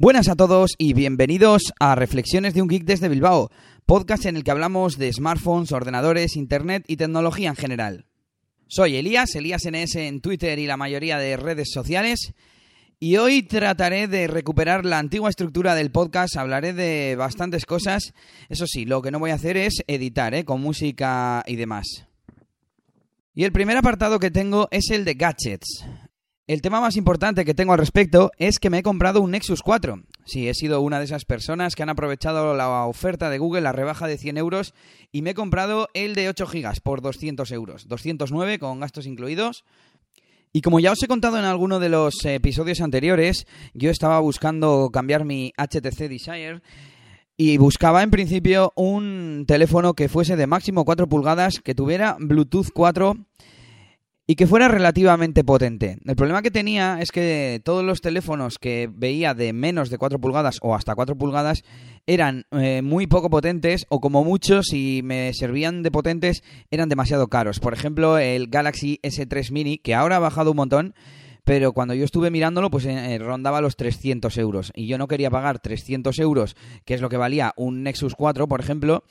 Buenas a todos y bienvenidos a Reflexiones de un Geek desde Bilbao, podcast en el que hablamos de smartphones, ordenadores, internet y tecnología en general. Soy Elías, Elías NS en Twitter y la mayoría de redes sociales, y hoy trataré de recuperar la antigua estructura del podcast, hablaré de bastantes cosas, eso sí, lo que no voy a hacer es editar, ¿eh? con música y demás. Y el primer apartado que tengo es el de gadgets. El tema más importante que tengo al respecto es que me he comprado un Nexus 4. Sí, he sido una de esas personas que han aprovechado la oferta de Google, la rebaja de 100 euros, y me he comprado el de 8 GB por 200 euros. 209 con gastos incluidos. Y como ya os he contado en alguno de los episodios anteriores, yo estaba buscando cambiar mi HTC Desire y buscaba en principio un teléfono que fuese de máximo 4 pulgadas, que tuviera Bluetooth 4 y que fuera relativamente potente. El problema que tenía es que todos los teléfonos que veía de menos de 4 pulgadas o hasta 4 pulgadas eran eh, muy poco potentes o como muchos si me servían de potentes eran demasiado caros. Por ejemplo, el Galaxy S3 Mini, que ahora ha bajado un montón, pero cuando yo estuve mirándolo, pues eh, eh, rondaba los 300 euros. Y yo no quería pagar 300 euros, que es lo que valía un Nexus 4, por ejemplo,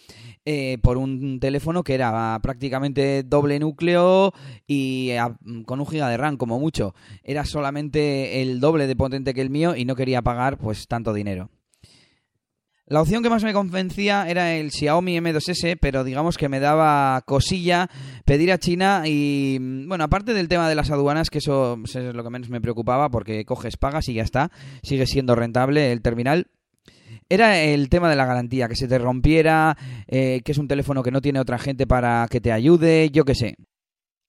eh, por un teléfono que era prácticamente doble núcleo y con un giga de RAM, como mucho. Era solamente el doble de potente que el mío y no quería pagar pues tanto dinero. La opción que más me convencía era el Xiaomi M2S, pero digamos que me daba cosilla pedir a China y, bueno, aparte del tema de las aduanas, que eso es lo que menos me preocupaba porque coges, pagas y ya está, sigue siendo rentable el terminal. Era el tema de la garantía, que se te rompiera, eh, que es un teléfono que no tiene otra gente para que te ayude, yo qué sé.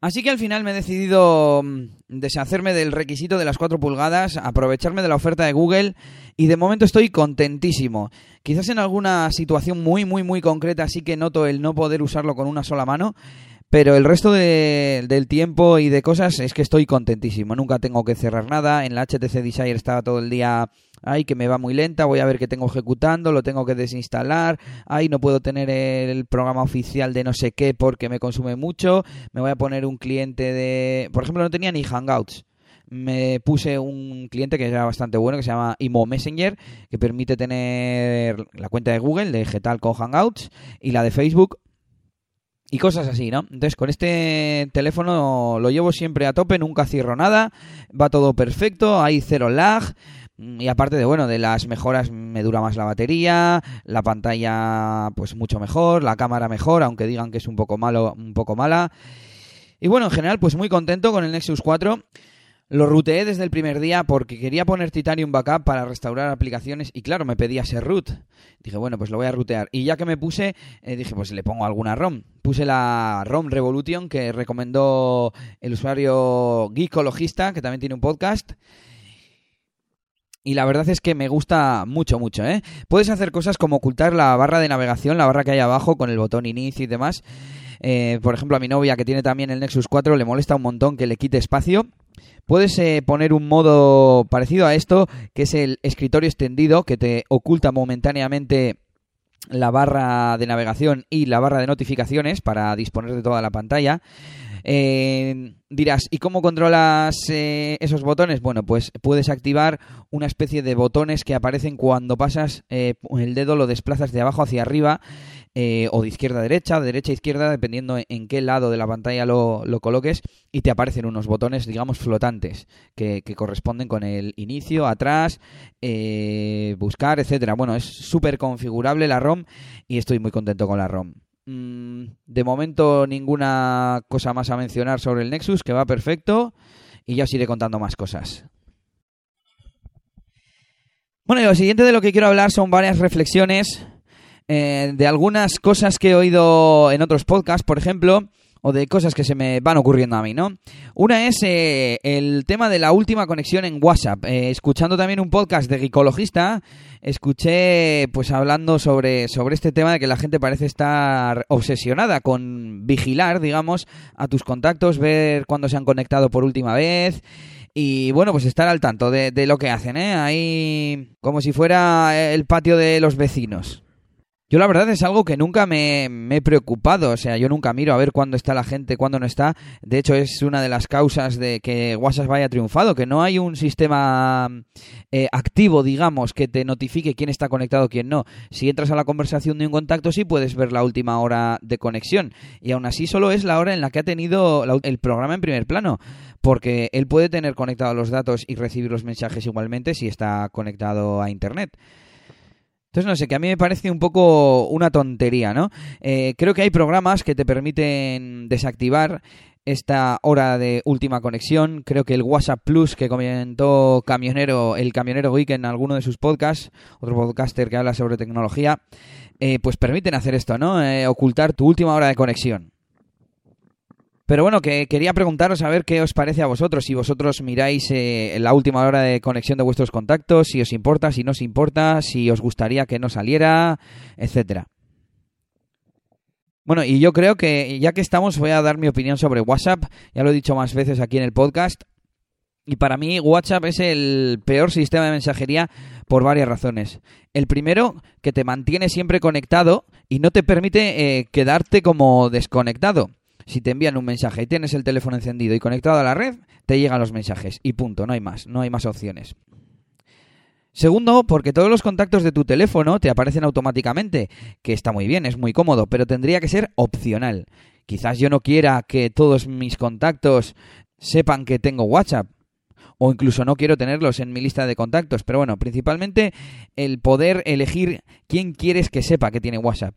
Así que al final me he decidido mm, deshacerme del requisito de las 4 pulgadas, aprovecharme de la oferta de Google y de momento estoy contentísimo. Quizás en alguna situación muy, muy, muy concreta sí que noto el no poder usarlo con una sola mano, pero el resto del tiempo y de cosas es que estoy contentísimo. Nunca tengo que cerrar nada. En la HTC Desire estaba todo el día ay, que me va muy lenta, voy a ver qué tengo ejecutando, lo tengo que desinstalar, ay, no puedo tener el programa oficial de no sé qué porque me consume mucho, me voy a poner un cliente de, por ejemplo, no tenía ni Hangouts. Me puse un cliente que era bastante bueno, que se llama Imo Messenger, que permite tener la cuenta de Google de Getal con Hangouts y la de Facebook y cosas así, ¿no? Entonces con este teléfono lo llevo siempre a tope, nunca cierro nada, va todo perfecto, hay cero lag, y aparte de, bueno, de las mejoras, me dura más la batería, la pantalla pues mucho mejor, la cámara mejor, aunque digan que es un poco malo, un poco mala. Y bueno, en general, pues muy contento con el Nexus 4. Lo ruteé desde el primer día porque quería poner Titanium Backup para restaurar aplicaciones y claro, me pedía ser root. Dije, bueno, pues lo voy a rutear. Y ya que me puse, eh, dije, pues le pongo alguna ROM. Puse la ROM Revolution que recomendó el usuario Geekologista, que también tiene un podcast. Y la verdad es que me gusta mucho, mucho, ¿eh? Puedes hacer cosas como ocultar la barra de navegación, la barra que hay abajo con el botón inicio y demás. Eh, por ejemplo, a mi novia que tiene también el Nexus 4 le molesta un montón que le quite espacio. Puedes eh, poner un modo parecido a esto, que es el escritorio extendido, que te oculta momentáneamente la barra de navegación y la barra de notificaciones para disponer de toda la pantalla. Eh, dirás, ¿y cómo controlas eh, esos botones? Bueno, pues puedes activar una especie de botones que aparecen cuando pasas eh, el dedo, lo desplazas de abajo hacia arriba o de izquierda a derecha, de derecha a izquierda, dependiendo en qué lado de la pantalla lo, coloques, y te aparecen unos botones, digamos, flotantes que, que corresponden con el inicio, atrás, buscar, etcétera. Bueno, es súper configurable la ROM y estoy muy contento con la ROM. Mm, de momento ninguna cosa más a mencionar sobre el Nexus, que va perfecto. Y ya os iré contando más cosas. Bueno, y lo siguiente de lo que quiero hablar son varias reflexiones eh, de algunas cosas que he oído en otros podcasts, por ejemplo, o de cosas que se me van ocurriendo a mí, ¿no? Una es eh, el tema de la última conexión en WhatsApp. Eh, escuchando también un podcast de gicologista, escuché pues hablando sobre, sobre este tema de que la gente parece estar obsesionada con vigilar, digamos, a tus contactos, ver cuándo se han conectado por última vez y bueno, pues estar al tanto de, lo que hacen, ¿eh? Ahí como si fuera el patio de los vecinos. Yo la verdad es algo que nunca me, he preocupado, o sea, yo nunca miro a ver cuándo está la gente, cuándo no está. De hecho, es una de las causas de que WhatsApp vaya triunfado, que no hay un sistema eh, activo, digamos, que te notifique quién está conectado, quién no. Si entras a la conversación de un contacto, sí puedes ver la última hora de conexión. Y aún así solo es la hora en la que ha tenido el programa en primer plano, porque él puede tener conectados los datos y recibir los mensajes igualmente si está conectado a Internet. Entonces, no sé, que a mí me parece un poco una tontería, ¿no? Eh, creo que hay programas que te permiten desactivar esta hora de última conexión. Creo que el WhatsApp Plus que comentó Camionero, el Camionero Week en alguno de sus podcasts, otro podcaster que habla sobre tecnología, eh, pues permiten hacer esto, ¿no? Eh, ocultar tu última hora de conexión. Pero bueno, que quería preguntaros a ver qué os parece a vosotros, si vosotros miráis eh, la última hora de conexión de vuestros contactos, si os importa, si no os importa, si os gustaría que no saliera, etcétera. Bueno, y yo creo que ya que estamos voy a dar mi opinión sobre WhatsApp, ya lo he dicho más veces aquí en el podcast, y para mí WhatsApp es el peor sistema de mensajería por varias razones. El primero, que te mantiene siempre conectado y no te permite eh, quedarte como desconectado si te envían un mensaje y tienes el teléfono encendido y conectado a la red, te llegan los mensajes y punto, no hay más, no hay más opciones. Segundo, porque todos los contactos de tu teléfono te aparecen automáticamente, que está muy bien, es muy cómodo, pero tendría que ser opcional. Quizás yo no quiera que todos mis contactos sepan que tengo WhatsApp, o incluso no quiero tenerlos en mi lista de contactos, pero bueno, principalmente el poder elegir quién quieres que sepa que tiene WhatsApp.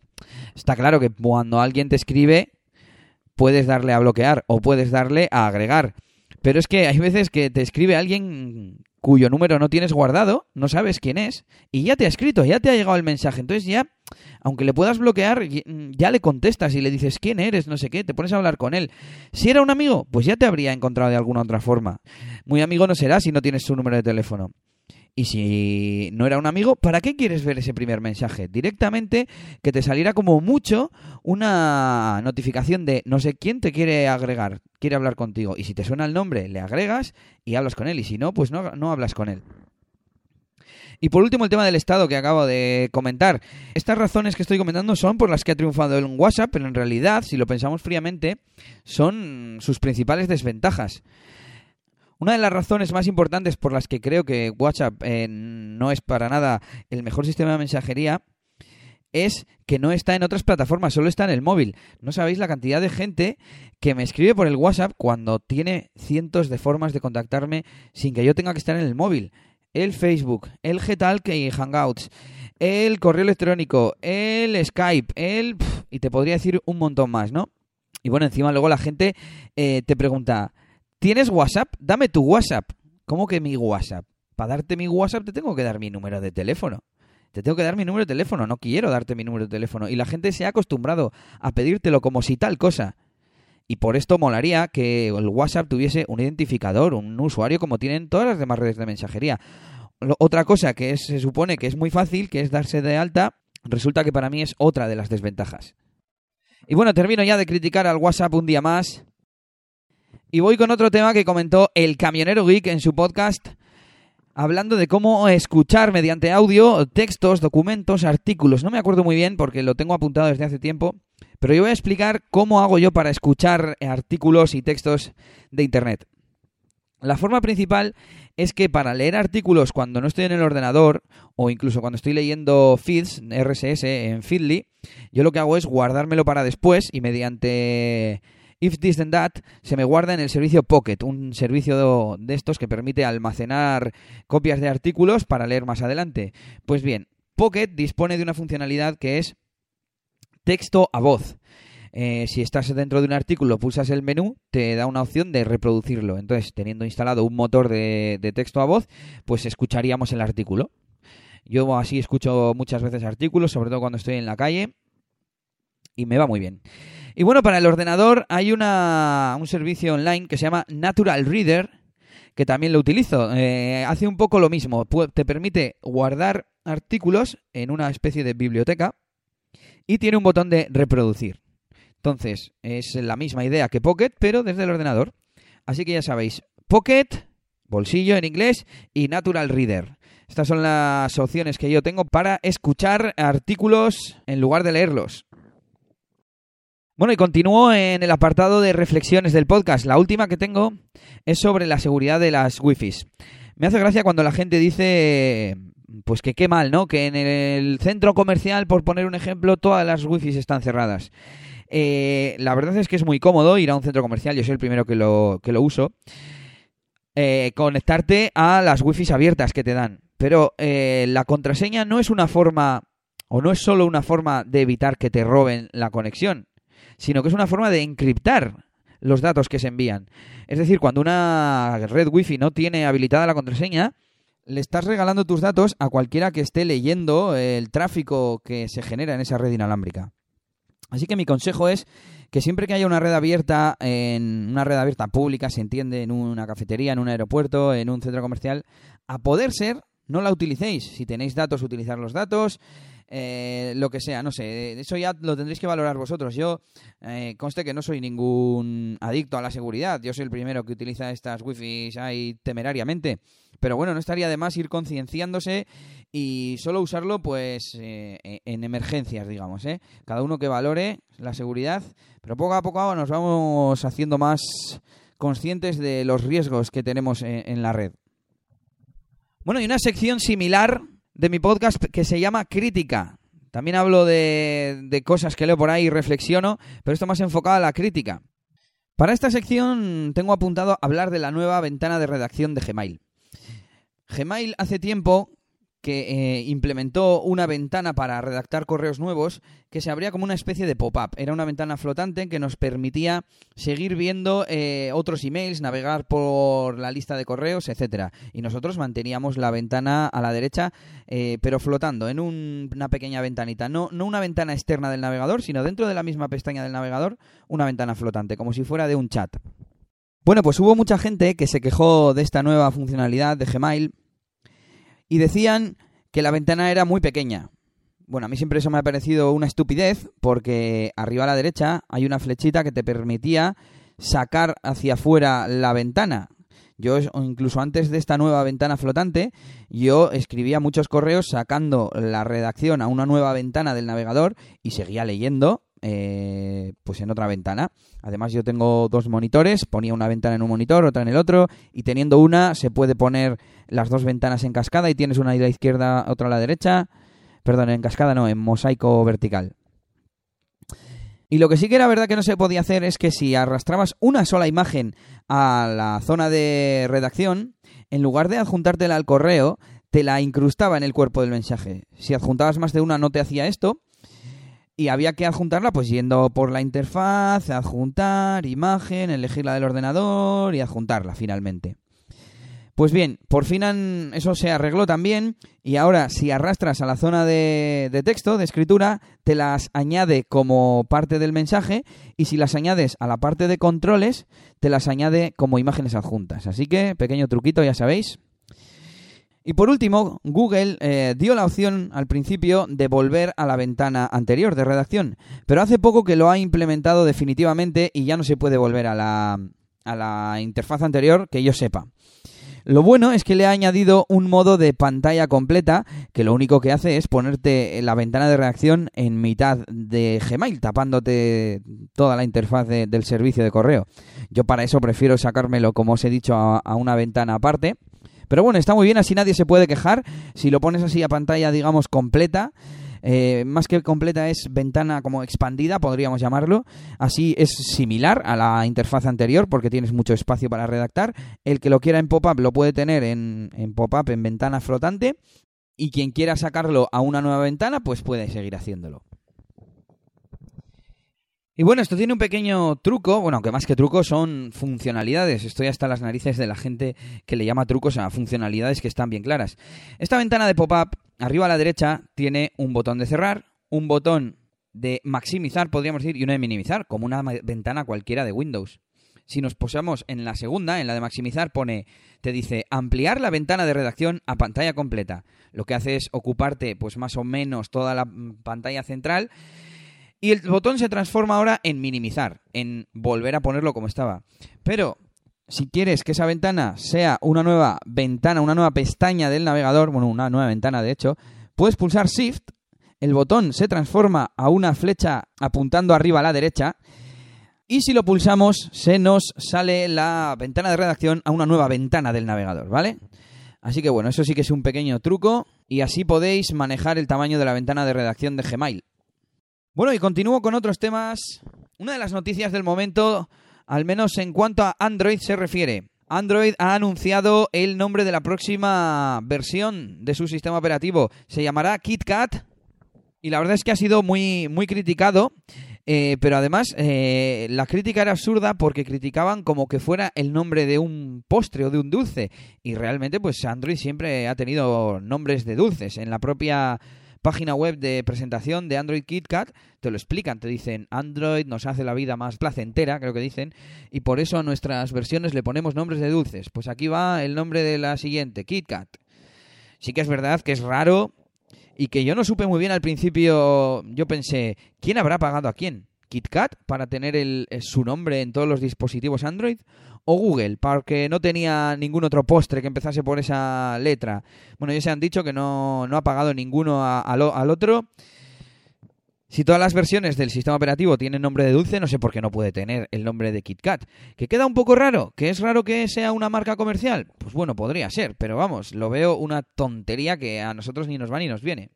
Está claro que cuando alguien te escribe, puedes darle a bloquear o puedes darle a agregar. Pero es que hay veces que te escribe alguien cuyo número no tienes guardado, no sabes quién es, y ya te ha escrito, ya te ha llegado el mensaje. Entonces ya, aunque le puedas bloquear, ya le contestas y le dices quién eres, no sé qué, te pones a hablar con él. Si era un amigo, pues ya te habría encontrado de alguna otra forma. Muy amigo no será si no tienes su número de teléfono. Y si no era un amigo, ¿para qué quieres ver ese primer mensaje? Directamente que te saliera como mucho una notificación de no sé quién te quiere agregar, quiere hablar contigo. Y si te suena el nombre, le agregas y hablas con él. Y si no, pues no, no hablas con él. Y por último, el tema del estado que acabo de comentar. Estas razones que estoy comentando son por las que ha triunfado el WhatsApp, pero en realidad, si lo pensamos fríamente, son sus principales desventajas. Una de las razones más importantes por las que creo que WhatsApp eh, no es para nada el mejor sistema de mensajería es que no está en otras plataformas, solo está en el móvil. No sabéis la cantidad de gente que me escribe por el WhatsApp cuando tiene cientos de formas de contactarme sin que yo tenga que estar en el móvil. El Facebook, el Getalk y Hangouts, el correo electrónico, el Skype, el... y te podría decir un montón más, ¿no? Y bueno, encima luego la gente eh, te pregunta, ¿Tienes WhatsApp? Dame tu WhatsApp. ¿Cómo que mi WhatsApp? Para darte mi WhatsApp te tengo que dar mi número de teléfono. Te tengo que dar mi número de teléfono. No quiero darte mi número de teléfono. Y la gente se ha acostumbrado a pedírtelo como si tal cosa. Y por esto molaría que el WhatsApp tuviese un identificador, un usuario como tienen todas las demás redes de mensajería. Otra cosa que se supone que es muy fácil, que es darse de alta, resulta que para mí es otra de las desventajas. Y bueno, termino ya de criticar al WhatsApp un día más. Y voy con otro tema que comentó el camionero geek en su podcast, hablando de cómo escuchar mediante audio textos, documentos, artículos. No me acuerdo muy bien porque lo tengo apuntado desde hace tiempo, pero yo voy a explicar cómo hago yo para escuchar artículos y textos de Internet. La forma principal es que para leer artículos cuando no estoy en el ordenador o incluso cuando estoy leyendo feeds RSS en Feedly, yo lo que hago es guardármelo para después y mediante If This Then That se me guarda en el servicio Pocket, un servicio de estos que permite almacenar copias de artículos para leer más adelante. Pues bien, Pocket dispone de una funcionalidad que es texto a voz. Eh, si estás dentro de un artículo, pulsas el menú, te da una opción de reproducirlo. Entonces, teniendo instalado un motor de, de texto a voz, pues escucharíamos el artículo. Yo así escucho muchas veces artículos, sobre todo cuando estoy en la calle, y me va muy bien. Y bueno, para el ordenador hay una, un servicio online que se llama Natural Reader, que también lo utilizo. Eh, hace un poco lo mismo. Te permite guardar artículos en una especie de biblioteca y tiene un botón de reproducir. Entonces, es la misma idea que Pocket, pero desde el ordenador. Así que ya sabéis, Pocket, bolsillo en inglés, y Natural Reader. Estas son las opciones que yo tengo para escuchar artículos en lugar de leerlos. Bueno, y continúo en el apartado de reflexiones del podcast. La última que tengo es sobre la seguridad de las wifi. Me hace gracia cuando la gente dice, pues que qué mal, ¿no? Que en el centro comercial, por poner un ejemplo, todas las wifi están cerradas. Eh, la verdad es que es muy cómodo ir a un centro comercial, yo soy el primero que lo, que lo uso. Eh, conectarte a las wifi abiertas que te dan. Pero eh, la contraseña no es una forma, o no es solo una forma de evitar que te roben la conexión sino que es una forma de encriptar los datos que se envían. Es decir, cuando una red wifi no tiene habilitada la contraseña, le estás regalando tus datos a cualquiera que esté leyendo el tráfico que se genera en esa red inalámbrica. Así que mi consejo es que siempre que haya una red abierta, en una red abierta pública, se entiende en una cafetería, en un aeropuerto, en un centro comercial, a poder ser, no la utilicéis. Si tenéis datos, utilizar los datos. Eh, lo que sea, no sé, eso ya lo tendréis que valorar vosotros. Yo eh, conste que no soy ningún adicto a la seguridad, yo soy el primero que utiliza estas wifi ahí temerariamente, pero bueno, no estaría de más ir concienciándose y solo usarlo pues eh, e-, en emergencias, digamos, ¿eh? Cada uno que valore la seguridad, pero poco a poco nos vamos haciendo más conscientes de los riesgos que tenemos en la red. Bueno, y una sección similar de mi podcast que se llama Crítica. También hablo de, cosas que leo por ahí y reflexiono, pero esto más enfocado a la crítica. Para esta sección tengo apuntado hablar de la nueva ventana de redacción de Gmail. Gmail hace tiempo que eh, implementó una ventana para redactar correos nuevos que se abría como una especie de pop-up. Era una ventana flotante que nos permitía seguir viendo eh, otros emails, navegar por la lista de correos, etcétera. Y nosotros manteníamos la ventana a la derecha, eh, pero flotando en una pequeña ventanita. No, no una ventana externa del navegador, sino dentro de la misma pestaña del navegador, una ventana flotante, como si fuera de un chat. Bueno, pues hubo mucha gente que se quejó de esta nueva funcionalidad de Gmail y decían que la ventana era muy pequeña. Bueno, a mí siempre eso me ha parecido una estupidez porque arriba a la derecha hay una flechita que te permitía sacar hacia afuera la ventana. Yo, incluso antes de esta nueva ventana flotante, yo escribía muchos correos sacando la redacción a una nueva ventana del navegador y seguía leyendo eh, pues en otra ventana. Además yo tengo dos monitores, ponía una ventana en un monitor, otra en el otro, y teniendo una se puede poner las dos ventanas en cascada y tienes una a la izquierda, otra a la derecha. Perdón, en cascada no, en mosaico vertical. Y lo que sí que era verdad que no se podía hacer es que si arrastrabas una sola imagen a la zona de redacción, en lugar de adjuntártela al correo, te la incrustaba en el cuerpo del mensaje. Si adjuntabas más de una no te hacía esto, y había que adjuntarla pues yendo por la interfaz, adjuntar, imagen, elegirla del ordenador y adjuntarla finalmente. Pues bien, por fin eso se arregló también y ahora si arrastras a la zona de, de, texto, de escritura, te las añade como parte del mensaje y si las añades a la parte de controles, te las añade como imágenes adjuntas. Así que, pequeño truquito, ya sabéis. Y por último, Google eh, dio la opción al principio de volver a la ventana anterior de redacción, pero hace poco que lo ha implementado definitivamente y ya no se puede volver a la, a la interfaz anterior que yo sepa. Lo bueno es que le ha añadido un modo de pantalla completa que lo único que hace es ponerte la ventana de redacción en mitad de Gmail, tapándote toda la interfaz del servicio de correo. Yo para eso prefiero sacármelo, como os he dicho, a una ventana aparte pero bueno, está muy bien, así nadie se puede quejar. Si lo pones así a pantalla, digamos, completa, eh, más que completa es ventana como expandida, podríamos llamarlo. Así es similar a la interfaz anterior porque tienes mucho espacio para redactar. El que lo quiera en pop-up lo puede tener en, en pop-up, en ventana flotante. Y quien quiera sacarlo a una nueva ventana, pues puede seguir haciéndolo. Y bueno, esto tiene un pequeño truco, bueno, aunque más que truco son funcionalidades. Estoy hasta las narices de la gente que le llama trucos a funcionalidades que están bien claras. Esta ventana de pop-up, arriba a la derecha, tiene un botón de cerrar, un botón de maximizar, podríamos decir, y uno de minimizar, como una ventana cualquiera de Windows. Si nos posamos en la segunda, en la de maximizar, pone, te dice ampliar la ventana de redacción a pantalla completa. Lo que hace es ocuparte, pues más o menos, toda la pantalla central y el botón se transforma ahora en minimizar, en volver a ponerlo como estaba. Pero si quieres que esa ventana sea una nueva ventana, una nueva pestaña del navegador, bueno, una nueva ventana de hecho, puedes pulsar Shift, el botón se transforma a una flecha apuntando arriba a la derecha y si lo pulsamos se nos sale la ventana de redacción a una nueva ventana del navegador, ¿vale? Así que bueno, eso sí que es un pequeño truco y así podéis manejar el tamaño de la ventana de redacción de Gmail. Bueno, y continúo con otros temas. Una de las noticias del momento, al menos en cuanto a Android se refiere. Android ha anunciado el nombre de la próxima versión de su sistema operativo. Se llamará KitKat y la verdad es que ha sido muy, muy criticado. Eh, pero además, eh, la crítica era absurda porque criticaban como que fuera el nombre de un postre o de un dulce. Y realmente, pues Android siempre ha tenido nombres de dulces. En la propia página web de presentación de Android KitKat te lo explican, te dicen Android nos hace la vida más placentera, creo que dicen, y por eso a nuestras versiones le ponemos nombres de dulces. Pues aquí va el nombre de la siguiente, KitKat. Sí que es verdad que es raro y que yo no supe muy bien al principio, yo pensé, ¿quién habrá pagado a quién? KitKat para tener el, su nombre en todos los dispositivos Android o Google, porque no tenía ningún otro postre que empezase por esa letra. Bueno, ya se han dicho que no, no ha pagado ninguno al otro. Si todas las versiones del sistema operativo tienen nombre de dulce, no sé por qué no puede tener el nombre de KitKat. ¿Que queda un poco raro? ¿Que es raro que sea una marca comercial? Pues bueno, podría ser, pero vamos, lo veo una tontería que a nosotros ni nos va ni nos viene.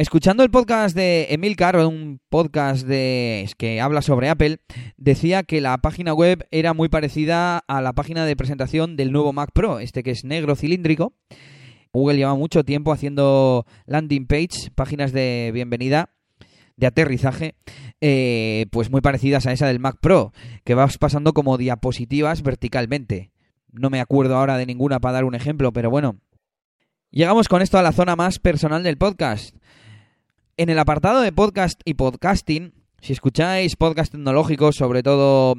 Escuchando el podcast de Emil Carr, un podcast de, que habla sobre Apple, decía que la página web era muy parecida a la página de presentación del nuevo Mac Pro, este que es negro cilíndrico. Google lleva mucho tiempo haciendo landing page, páginas de bienvenida, de aterrizaje, eh, pues muy parecidas a esa del Mac Pro, que vas pasando como diapositivas verticalmente. No me acuerdo ahora de ninguna para dar un ejemplo, pero bueno. Llegamos con esto a la zona más personal del podcast. En el apartado de podcast y podcasting, si escucháis podcast tecnológicos, sobre todo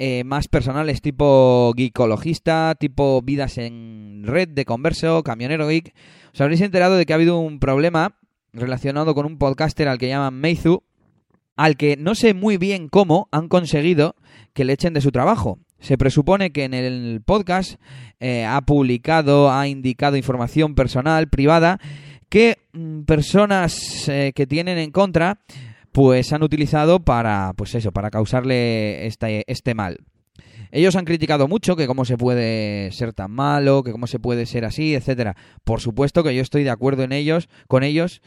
eh, más personales tipo geekologista, tipo vidas en red de converso, camionero geek, os habréis enterado de que ha habido un problema relacionado con un podcaster al que llaman Meizu, al que no sé muy bien cómo han conseguido que le echen de su trabajo. Se presupone que en el podcast eh, ha publicado, ha indicado información personal, privada, que mm, personas eh, que tienen en contra pues han utilizado para pues eso, para causarle este, este mal. Ellos han criticado mucho que cómo se puede ser tan malo, que cómo se puede ser así, etcétera. Por supuesto que yo estoy de acuerdo en ellos, con ellos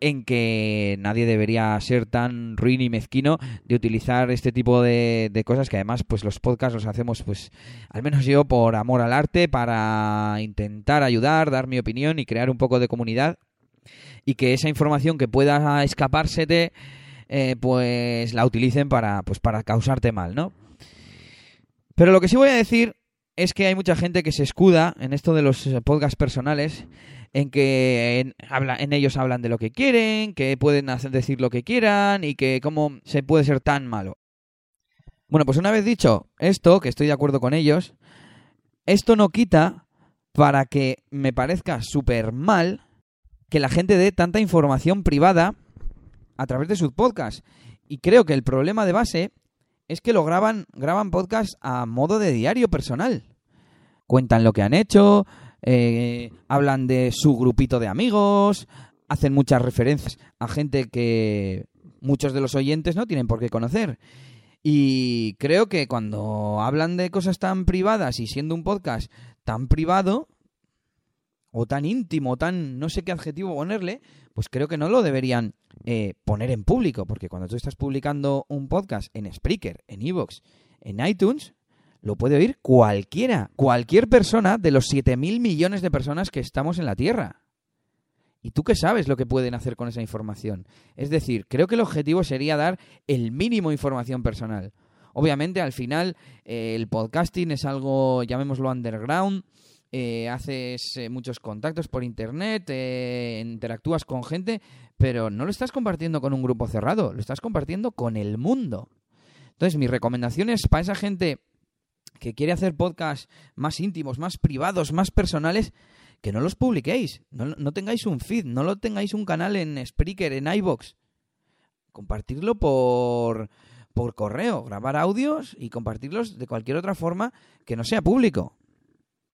en que nadie debería ser tan ruin y mezquino de utilizar este tipo de, de, cosas que además pues los podcasts los hacemos pues al menos yo por amor al arte para intentar ayudar, dar mi opinión y crear un poco de comunidad y que esa información que pueda escapársete eh, pues la utilicen para, pues para causarte mal, ¿no? Pero lo que sí voy a decir es que hay mucha gente que se escuda en esto de los podcasts personales, en que en, habla, en ellos hablan de lo que quieren, que pueden hacer, decir lo que quieran y que cómo se puede ser tan malo. Bueno, pues una vez dicho esto, que estoy de acuerdo con ellos, esto no quita para que me parezca súper mal que la gente dé tanta información privada a través de sus podcasts. Y creo que el problema de base es que lo graban, graban podcasts a modo de diario personal. Cuentan lo que han hecho, eh, hablan de su grupito de amigos, hacen muchas referencias a gente que muchos de los oyentes no tienen por qué conocer. Y creo que cuando hablan de cosas tan privadas y siendo un podcast tan privado, o tan íntimo, tan no sé qué adjetivo ponerle, pues creo que no lo deberían eh, poner en público, porque cuando tú estás publicando un podcast en Spreaker, en Evox, en iTunes, lo puede oír cualquiera, cualquier persona de los 7.000 millones de personas que estamos en la Tierra. ¿Y tú qué sabes lo que pueden hacer con esa información? Es decir, creo que el objetivo sería dar el mínimo información personal. Obviamente, al final, eh, el podcasting es algo, llamémoslo underground, eh, haces eh, muchos contactos por internet, eh, interactúas con gente, pero no lo estás compartiendo con un grupo cerrado, lo estás compartiendo con el mundo. Entonces, mi recomendación es para esa gente que quiere hacer podcasts más íntimos, más privados, más personales, que no los publiquéis, no, no tengáis un feed, no lo tengáis un canal en Spreaker, en iBox. Compartirlo por por correo, grabar audios y compartirlos de cualquier otra forma que no sea público.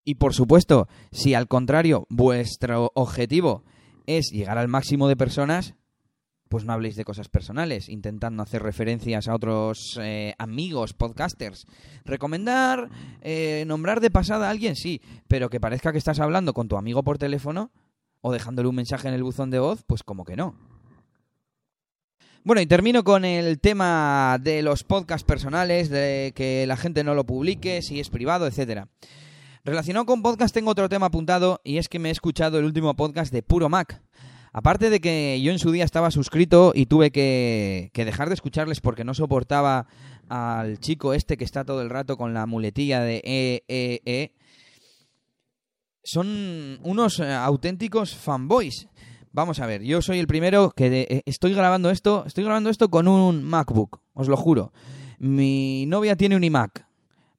Y por supuesto, si al contrario vuestro objetivo es llegar al máximo de personas, pues no habléis de cosas personales, intentando hacer referencias a otros eh, amigos, podcasters. Recomendar, eh, nombrar de pasada a alguien, sí, pero que parezca que estás hablando con tu amigo por teléfono o dejándole un mensaje en el buzón de voz, pues como que no. Bueno, y termino con el tema de los podcasts personales, de que la gente no lo publique, si es privado, etcétera. Relacionado con podcast tengo otro tema apuntado y es que me he escuchado el último podcast de Puro Mac. Aparte de que yo en su día estaba suscrito y tuve que, dejar de escucharles porque no soportaba al chico este que está todo el rato con la muletilla de e, e, e. Son unos eh, auténticos fanboys. Vamos a ver, yo soy el primero que eh, estoy grabando esto, estoy grabando esto con un MacBook, os lo juro. Mi novia tiene un iMac.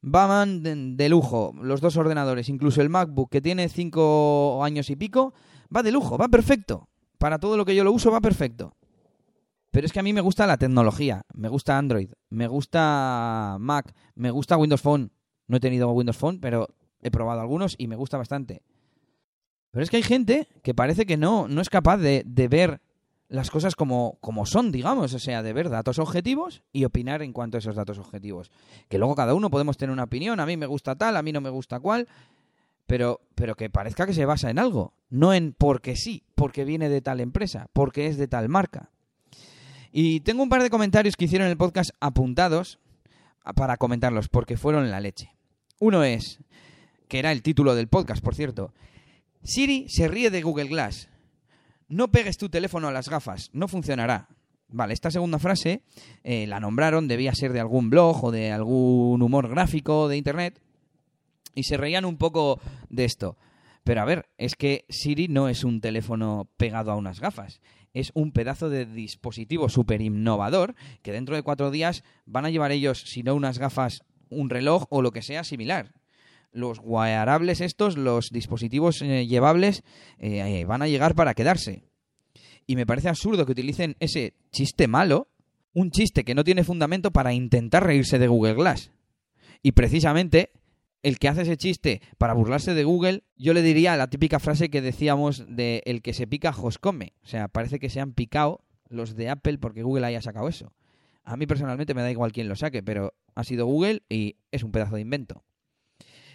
Van de, de lujo los dos ordenadores, incluso el MacBook que tiene cinco años y pico, va de lujo, va perfecto para todo lo que yo lo uso va perfecto. Pero es que a mí me gusta la tecnología, me gusta Android, me gusta Mac, me gusta Windows Phone. No he tenido Windows Phone, pero he probado algunos y me gusta bastante. Pero es que hay gente que parece que no, no es capaz de, ver las cosas como, como son, digamos, o sea, de ver datos objetivos y opinar en cuanto a esos datos objetivos. Que luego cada uno podemos tener una opinión, a mí me gusta tal, a mí no me gusta cual, pero, pero que parezca que se basa en algo, no en porque sí, porque viene de tal empresa, porque es de tal marca. Y tengo un par de comentarios que hicieron en el podcast apuntados para comentarlos, porque fueron la leche. Uno es, que era el título del podcast, por cierto, Siri se ríe de Google Glass. No pegues tu teléfono a las gafas, no funcionará. Vale, esta segunda frase eh, la nombraron, debía ser de algún blog o de algún humor gráfico de Internet, y se reían un poco de esto. Pero a ver, es que Siri no es un teléfono pegado a unas gafas. Es un pedazo de dispositivo súper innovador que dentro de cuatro días van a llevar ellos, si no unas gafas, un reloj o lo que sea similar. Los wearables estos, los dispositivos eh, llevables, eh, van a llegar para quedarse. Y me parece absurdo que utilicen ese chiste malo, un chiste que no tiene fundamento para intentar reírse de Google Glass. Y precisamente el que hace ese chiste para burlarse de Google, yo le diría la típica frase que decíamos de el que se pica come. O sea, parece que se han picado los de Apple porque Google haya sacado eso. A mí personalmente me da igual quién lo saque, pero ha sido Google y es un pedazo de invento.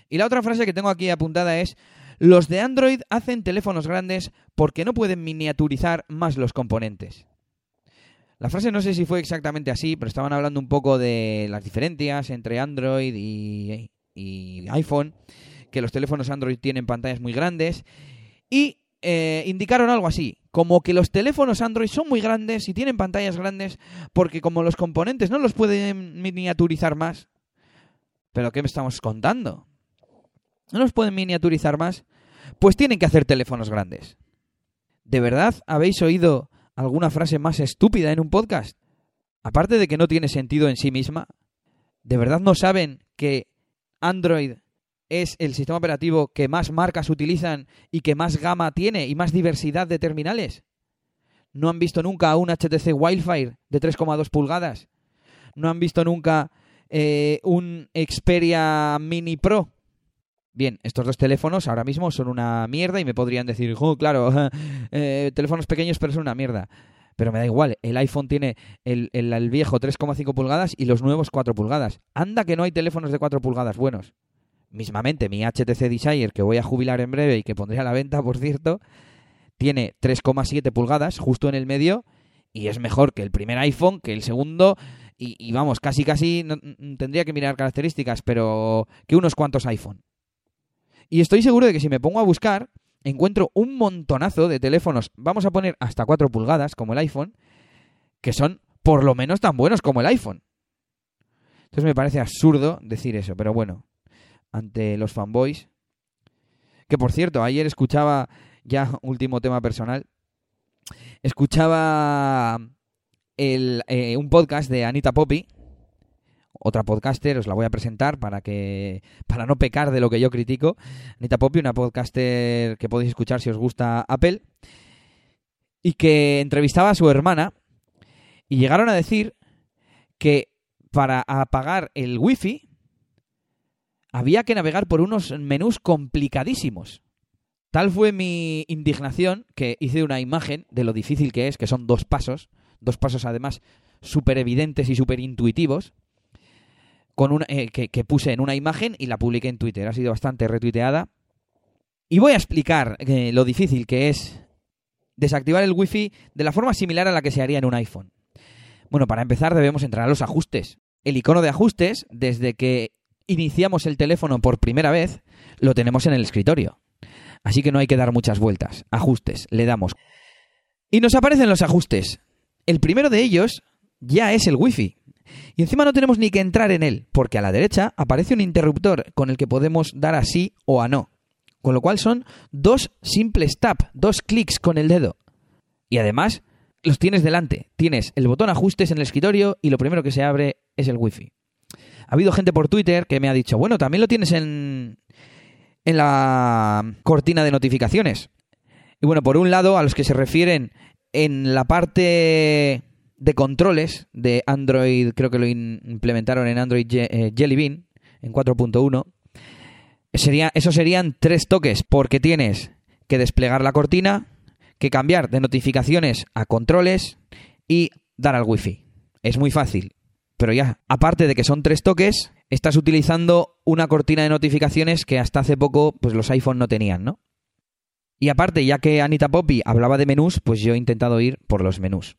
Y la otra frase que tengo aquí apuntada es, los de Android hacen teléfonos grandes porque no pueden miniaturizar más los componentes. La frase no sé si fue exactamente así, pero estaban hablando un poco de las diferencias entre Android y, y iPhone, que los teléfonos Android tienen pantallas muy grandes y eh, indicaron algo así, como que los teléfonos Android son muy grandes y tienen pantallas grandes porque como los componentes no los pueden miniaturizar más. ¿Pero qué me estamos contando? ¿No los pueden miniaturizar más? Pues tienen que hacer teléfonos grandes. ¿De verdad habéis oído alguna frase más estúpida en un podcast? Aparte de que no tiene sentido en sí misma, ¿de verdad no saben que Android es el sistema operativo que más marcas utilizan y que más gama tiene y más diversidad de terminales. No han visto nunca un HTC Wildfire de 3,2 pulgadas. No han visto nunca eh, un Xperia Mini Pro. Bien, estos dos teléfonos ahora mismo son una mierda y me podrían decir, oh, claro, eh, teléfonos pequeños pero son una mierda. Pero me da igual, el iPhone tiene el, el, viejo 3,5 pulgadas y los nuevos 4 pulgadas. Anda que no hay teléfonos de 4 pulgadas buenos. Mismamente, mi HTC Desire, que voy a jubilar en breve y que pondré a la venta, por cierto, tiene 3,7 pulgadas justo en el medio y es mejor que el primer iPhone, que el segundo y, vamos, casi casi no, tendría que mirar características, pero que unos cuantos iPhone. Y estoy seguro de que si me pongo a buscar, encuentro un montonazo de teléfonos, vamos a poner hasta 4 pulgadas, como el iPhone, que son por lo menos tan buenos como el iPhone. Entonces me parece absurdo decir eso, pero bueno, ante los fanboys. Que por cierto, ayer escuchaba, ya último tema personal, escuchaba el, eh, un podcast de Anita Poppy, otra podcaster, os la voy a presentar para que para no pecar de lo que yo critico. Anita Poppy, una podcaster que podéis escuchar si os gusta Apple, y que entrevistaba a su hermana y llegaron a decir que para apagar el wifi había que navegar por unos menús complicadísimos. Tal fue mi indignación que hice una imagen de lo difícil que es, que son dos pasos, dos pasos además súper evidentes y súper intuitivos, con eh, que, que, puse en una imagen y la publiqué en Twitter. Ha sido bastante retuiteada. Y voy a explicar eh, lo difícil que es desactivar el wifi de la forma similar a la que se haría en un iPhone. Bueno, para empezar debemos entrar a los ajustes. El icono de ajustes, desde que iniciamos el teléfono por primera vez, lo tenemos en el escritorio. Así que no hay que dar muchas vueltas. Ajustes, le damos. Y nos aparecen los ajustes. El primero de ellos ya es el wifi. Y encima no tenemos ni que entrar en él, porque a la derecha aparece un interruptor con el que podemos dar a sí o a no. Con lo cual son dos simples tap, dos clics con el dedo. Y además los tienes delante. Tienes el botón ajustes en el escritorio y lo primero que se abre es el wifi. Ha habido gente por Twitter que me ha dicho, bueno, también lo tienes en, en la cortina de notificaciones. Y bueno, por un lado, a los que se refieren en la parte de controles de Android, creo que lo implementaron en Android eh, Jelly Bean, en 4.1, sería, eso serían tres toques, porque tienes que desplegar la cortina, que cambiar de notificaciones a controles y dar al wifi. Es muy fácil. Pero ya, aparte de que son tres toques, estás utilizando una cortina de notificaciones que hasta hace poco pues los iPhone no tenían, ¿no? Y aparte, ya que Anita Poppy hablaba de menús, pues yo he intentado ir por los menús.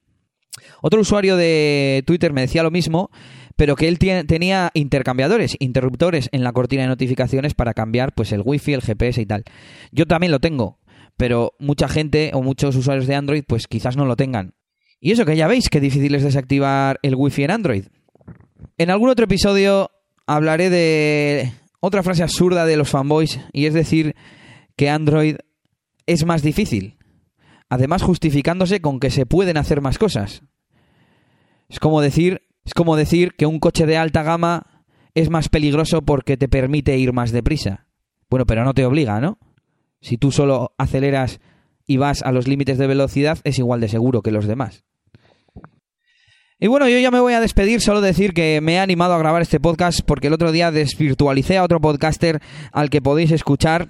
Otro usuario de Twitter me decía lo mismo, pero que él tenía intercambiadores, interruptores en la cortina de notificaciones para cambiar pues el wifi, el GPS y tal. Yo también lo tengo, pero mucha gente o muchos usuarios de Android pues quizás no lo tengan. Y eso que ya veis que difícil es desactivar el wifi en Android. En algún otro episodio hablaré de otra frase absurda de los fanboys y es decir que Android es más difícil. Además justificándose con que se pueden hacer más cosas. Es como decir, es como decir que un coche de alta gama es más peligroso porque te permite ir más deprisa. Bueno, pero no te obliga, ¿no? Si tú solo aceleras y vas a los límites de velocidad, es igual de seguro que los demás. Y bueno, yo ya me voy a despedir, solo decir que me he animado a grabar este podcast porque el otro día desvirtualicé a otro podcaster al que podéis escuchar.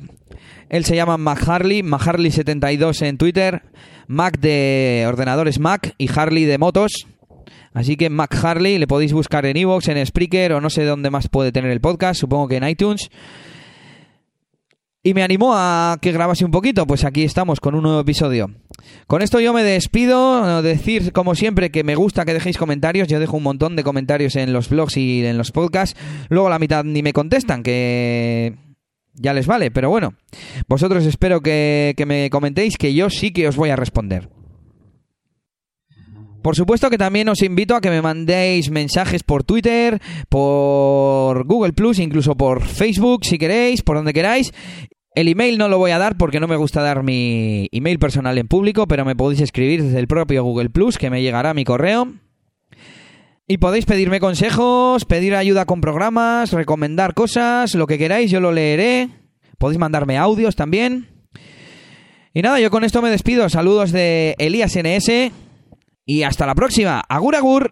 Él se llama Mac Harley, Mac Harley 72 en Twitter, Mac de ordenadores Mac y Harley de motos. Así que Mac Harley le podéis buscar en Evox, en Spreaker o no sé dónde más puede tener el podcast, supongo que en iTunes y me animó a que grabase un poquito, pues aquí estamos con un nuevo episodio. Con esto yo me despido, decir como siempre que me gusta que dejéis comentarios, yo dejo un montón de comentarios en los blogs y en los podcasts, luego la mitad ni me contestan, que ya les vale, pero bueno, vosotros espero que, que me comentéis que yo sí que os voy a responder. Por supuesto que también os invito a que me mandéis mensajes por Twitter, por Google Plus, incluso por Facebook, si queréis, por donde queráis. El email no lo voy a dar porque no me gusta dar mi email personal en público, pero me podéis escribir desde el propio Google Plus, que me llegará mi correo. Y podéis pedirme consejos, pedir ayuda con programas, recomendar cosas, lo que queráis, yo lo leeré. Podéis mandarme audios también. Y nada, yo con esto me despido. Saludos de Elías NS. Y hasta la próxima. Agur, agur.